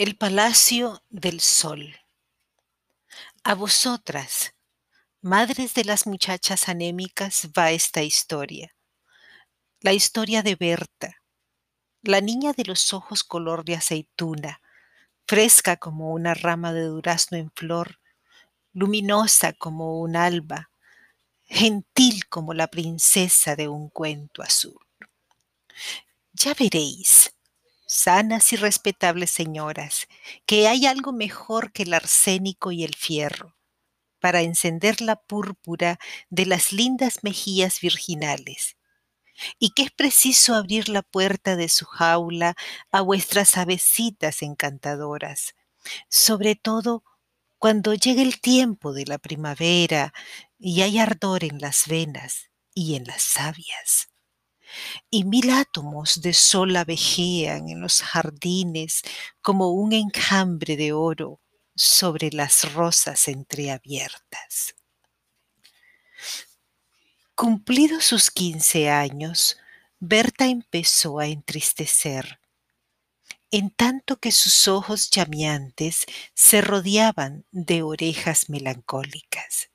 El Palacio del Sol. A vosotras, madres de las muchachas anémicas, va esta historia. La historia de Berta, la niña de los ojos color de aceituna, fresca como una rama de durazno en flor, luminosa como un alba, gentil como la princesa de un cuento azul. Ya veréis, sanas y respetables señoras, que hay algo mejor que el arsénico y el fierro para encender la púrpura de las lindas mejillas virginales, y que es preciso abrir la puerta de su jaula a vuestras avecitas encantadoras, sobre todo cuando llegue el tiempo de la primavera y hay ardor en las venas y en las sabias y mil átomos de sol abejean en los jardines como un enjambre de oro sobre las rosas entreabiertas. Cumplidos sus quince años, Berta empezó a entristecer, en tanto que sus ojos llameantes se rodeaban de orejas melancólicas.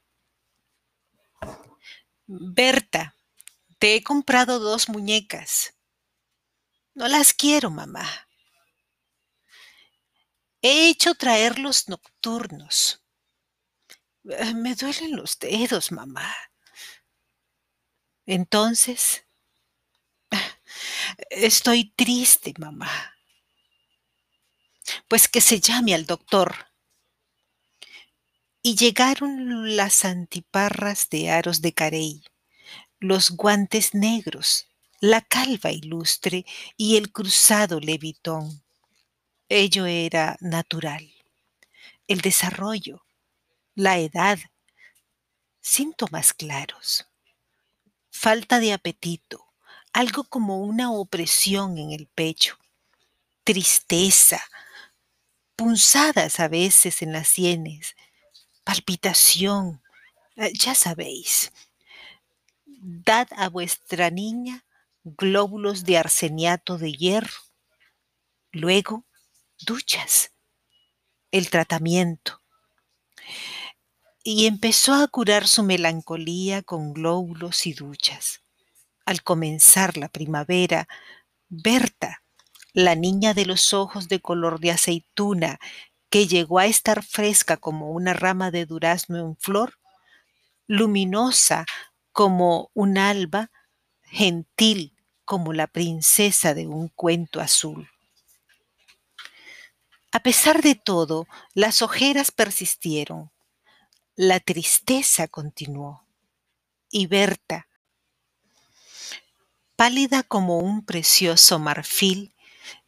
Berta, te he comprado dos muñecas. No las quiero, mamá. He hecho traer los nocturnos. Eh, me duelen los dedos, mamá. Entonces, estoy triste, mamá. Pues que se llame al doctor. Y llegaron las antiparras de aros de carey los guantes negros, la calva ilustre y el cruzado levitón. Ello era natural. El desarrollo, la edad, síntomas claros. Falta de apetito, algo como una opresión en el pecho, tristeza, punzadas a veces en las sienes, palpitación, eh, ya sabéis, Dad a vuestra niña glóbulos de arseniato de hierro. Luego, duchas. El tratamiento. Y empezó a curar su melancolía con glóbulos y duchas. Al comenzar la primavera, Berta, la niña de los ojos de color de aceituna, que llegó a estar fresca como una rama de durazno en flor, luminosa como un alba, gentil como la princesa de un cuento azul. A pesar de todo, las ojeras persistieron, la tristeza continuó, y Berta, pálida como un precioso marfil,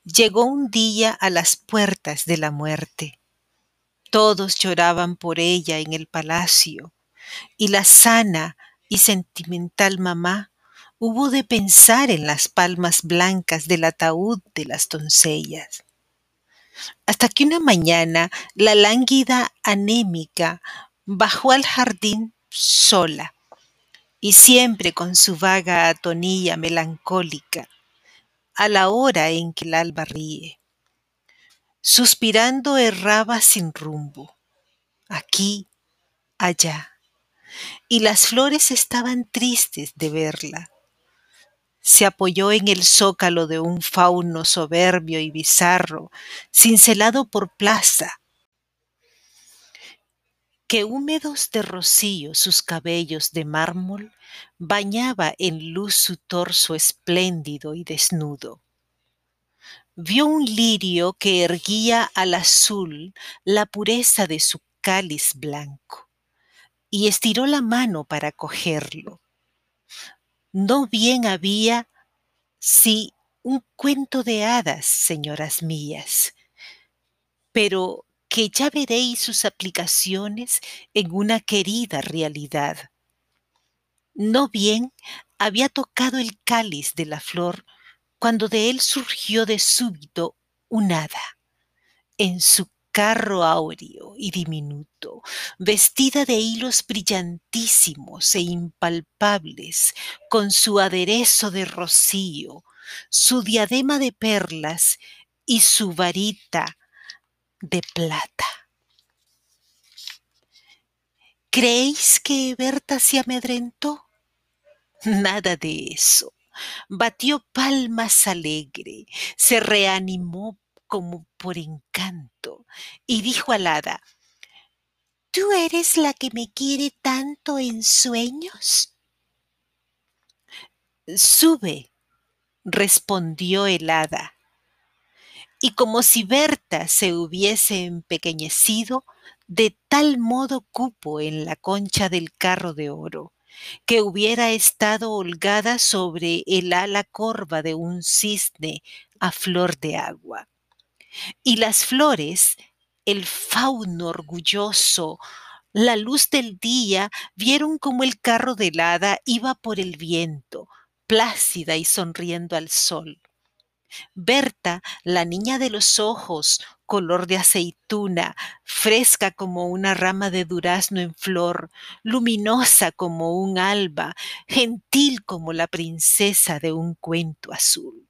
llegó un día a las puertas de la muerte. Todos lloraban por ella en el palacio, y la sana, y sentimental mamá hubo de pensar en las palmas blancas del ataúd de las doncellas. Hasta que una mañana la lánguida anémica bajó al jardín sola y siempre con su vaga atonía melancólica, a la hora en que el alba ríe. Suspirando erraba sin rumbo, aquí, allá y las flores estaban tristes de verla. Se apoyó en el zócalo de un fauno soberbio y bizarro, cincelado por plaza, que húmedos de rocío sus cabellos de mármol bañaba en luz su torso espléndido y desnudo. Vio un lirio que erguía al azul la pureza de su cáliz blanco y estiró la mano para cogerlo. No bien había, sí, un cuento de hadas, señoras mías, pero que ya veréis sus aplicaciones en una querida realidad. No bien había tocado el cáliz de la flor cuando de él surgió de súbito un hada. En su carro áureo y diminuto, vestida de hilos brillantísimos e impalpables, con su aderezo de rocío, su diadema de perlas y su varita de plata. ¿Creéis que Berta se amedrentó? Nada de eso. Batió palmas alegre, se reanimó como por encanto y dijo al hada, ¿Tú eres la que me quiere tanto en sueños? Sube, respondió el hada. Y como si Berta se hubiese empequeñecido, de tal modo cupo en la concha del carro de oro, que hubiera estado holgada sobre el ala corva de un cisne a flor de agua. Y las flores, el fauno orgulloso, la luz del día, vieron como el carro del hada iba por el viento, plácida y sonriendo al sol. Berta, la niña de los ojos, color de aceituna, fresca como una rama de durazno en flor, luminosa como un alba, gentil como la princesa de un cuento azul.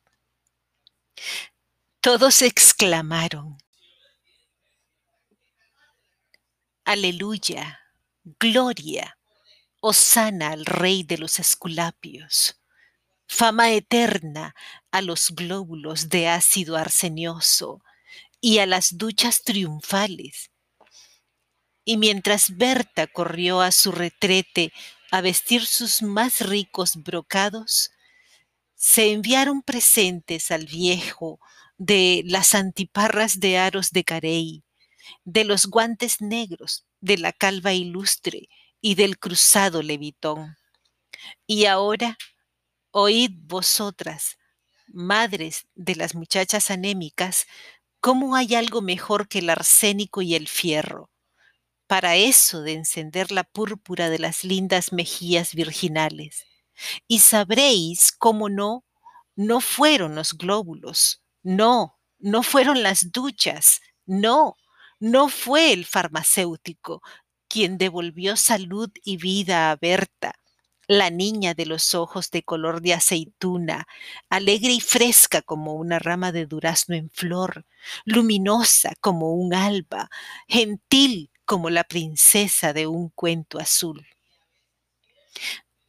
Todos exclamaron, Aleluya, gloria, hosana al rey de los esculapios fama eterna a los glóbulos de ácido arsenioso y a las duchas triunfales. Y mientras Berta corrió a su retrete a vestir sus más ricos brocados, se enviaron presentes al viejo de las antiparras de aros de carey, de los guantes negros, de la calva ilustre y del cruzado levitón. Y ahora Oíd vosotras, madres de las muchachas anémicas, cómo hay algo mejor que el arsénico y el fierro, para eso de encender la púrpura de las lindas mejillas virginales. Y sabréis cómo no, no fueron los glóbulos, no, no fueron las duchas, no, no fue el farmacéutico quien devolvió salud y vida a Berta, la niña de los ojos de color de aceituna, alegre y fresca como una rama de durazno en flor, luminosa como un alba, gentil como la princesa de un cuento azul.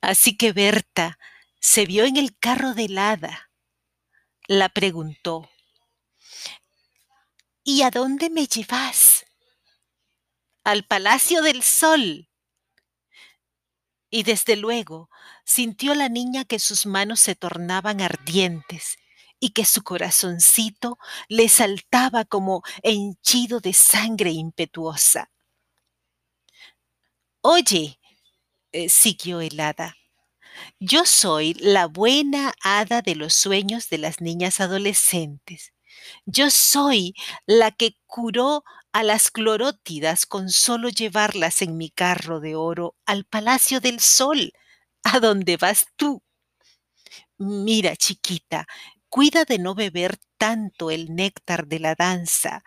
Así que Berta se vio en el carro del hada. La preguntó, ¿Y a dónde me llevas? Al Palacio del Sol, y desde luego sintió la niña que sus manos se tornaban ardientes y que su corazoncito le saltaba como henchido de sangre impetuosa. Oye, eh, siguió el yo soy la buena hada de los sueños de las niñas adolescentes. Yo soy la que curó a las clorótidas con solo llevarlas en mi carro de oro al Palacio del Sol, a donde vas tú. Mira, chiquita, cuida de no beber tanto el néctar de la danza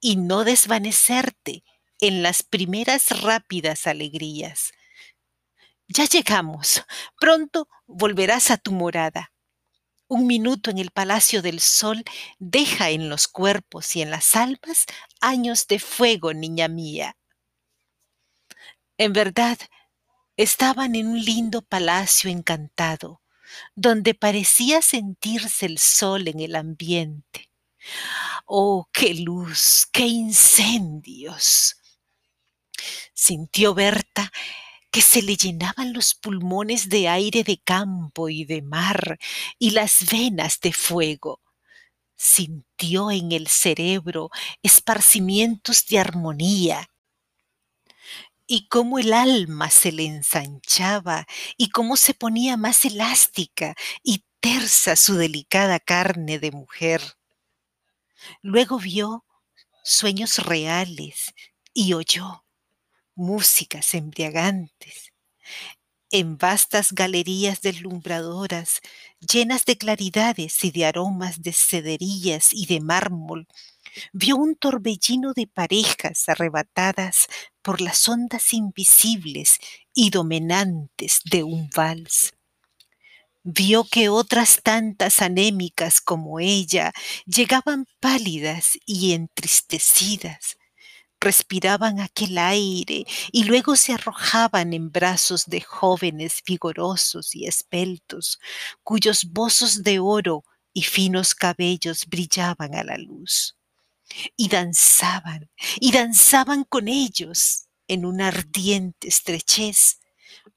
y no desvanecerte en las primeras rápidas alegrías. Ya llegamos, pronto volverás a tu morada. Un minuto en el Palacio del Sol deja en los cuerpos y en las almas años de fuego, niña mía. En verdad, estaban en un lindo palacio encantado, donde parecía sentirse el sol en el ambiente. Oh, qué luz, qué incendios. Sintió Berta que se le llenaban los pulmones de aire de campo y de mar y las venas de fuego. Sintió en el cerebro esparcimientos de armonía y cómo el alma se le ensanchaba y cómo se ponía más elástica y tersa su delicada carne de mujer. Luego vio sueños reales y oyó músicas embriagantes, en vastas galerías deslumbradoras, llenas de claridades y de aromas de cederillas y de mármol, vio un torbellino de parejas arrebatadas por las ondas invisibles y dominantes de un vals. vio que otras tantas anémicas como ella llegaban pálidas y entristecidas, respiraban aquel aire y luego se arrojaban en brazos de jóvenes vigorosos y esbeltos, cuyos bozos de oro y finos cabellos brillaban a la luz. Y danzaban, y danzaban con ellos en una ardiente estrechez,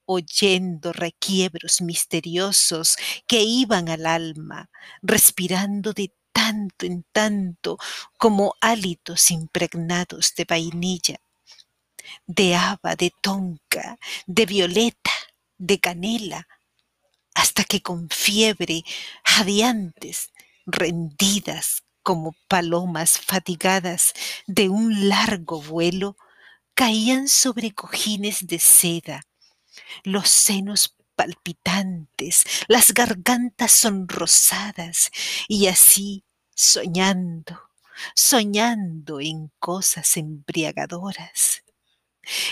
oyendo requiebros misteriosos que iban al alma, respirando de tanto en tanto como hálitos impregnados de vainilla, de haba, de tonca, de violeta, de canela, hasta que con fiebre, jadeantes, rendidas como palomas fatigadas de un largo vuelo, caían sobre cojines de seda, los senos palpitantes, las gargantas sonrosadas, y así soñando, soñando en cosas embriagadoras.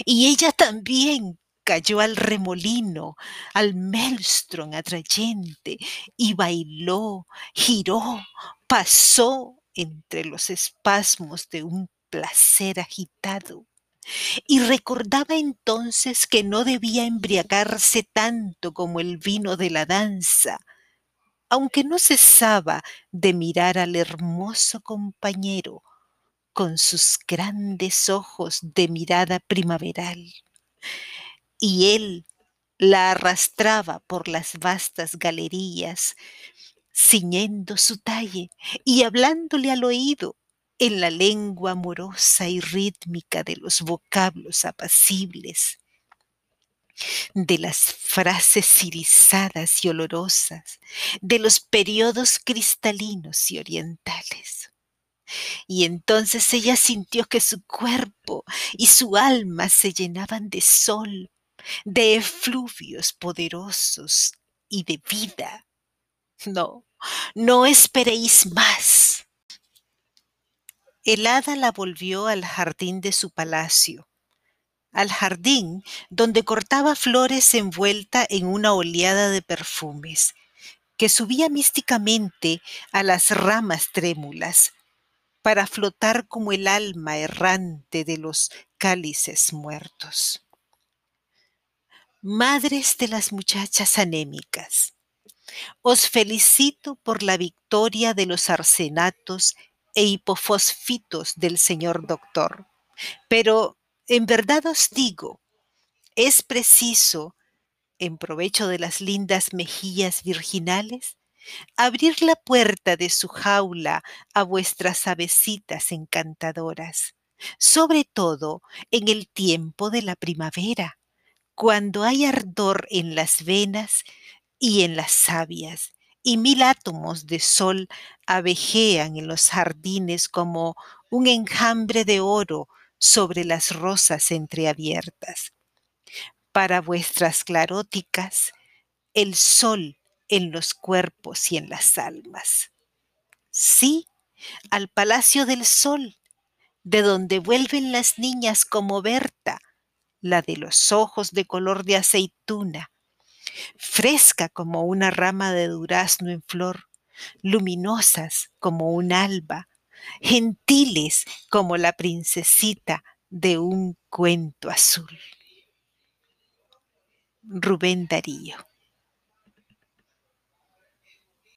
Y ella también cayó al remolino, al maelstrom atrayente, y bailó, giró, pasó entre los espasmos de un placer agitado. Y recordaba entonces que no debía embriagarse tanto como el vino de la danza, aunque no cesaba de mirar al hermoso compañero con sus grandes ojos de mirada primaveral. Y él la arrastraba por las vastas galerías, ciñendo su talle y hablándole al oído en la lengua amorosa y rítmica de los vocablos apacibles, de las frases irisadas y olorosas, de los periodos cristalinos y orientales. Y entonces ella sintió que su cuerpo y su alma se llenaban de sol, de efluvios poderosos y de vida. No, no esperéis más. El hada la volvió al jardín de su palacio, al jardín donde cortaba flores envuelta en una oleada de perfumes, que subía místicamente a las ramas trémulas, para flotar como el alma errante de los cálices muertos. Madres de las muchachas anémicas, os felicito por la victoria de los arsenatos e hipofosfitos del señor doctor. Pero en verdad os digo, es preciso, en provecho de las lindas mejillas virginales, abrir la puerta de su jaula a vuestras avecitas encantadoras, sobre todo en el tiempo de la primavera, cuando hay ardor en las venas y en las sabias, y mil átomos de sol abejean en los jardines como un enjambre de oro sobre las rosas entreabiertas. Para vuestras claróticas, el sol en los cuerpos y en las almas. Sí, al palacio del sol, de donde vuelven las niñas como Berta, la de los ojos de color de aceituna, fresca como una rama de durazno en flor, luminosas como un alba, gentiles como la princesita de un cuento azul. Rubén Darío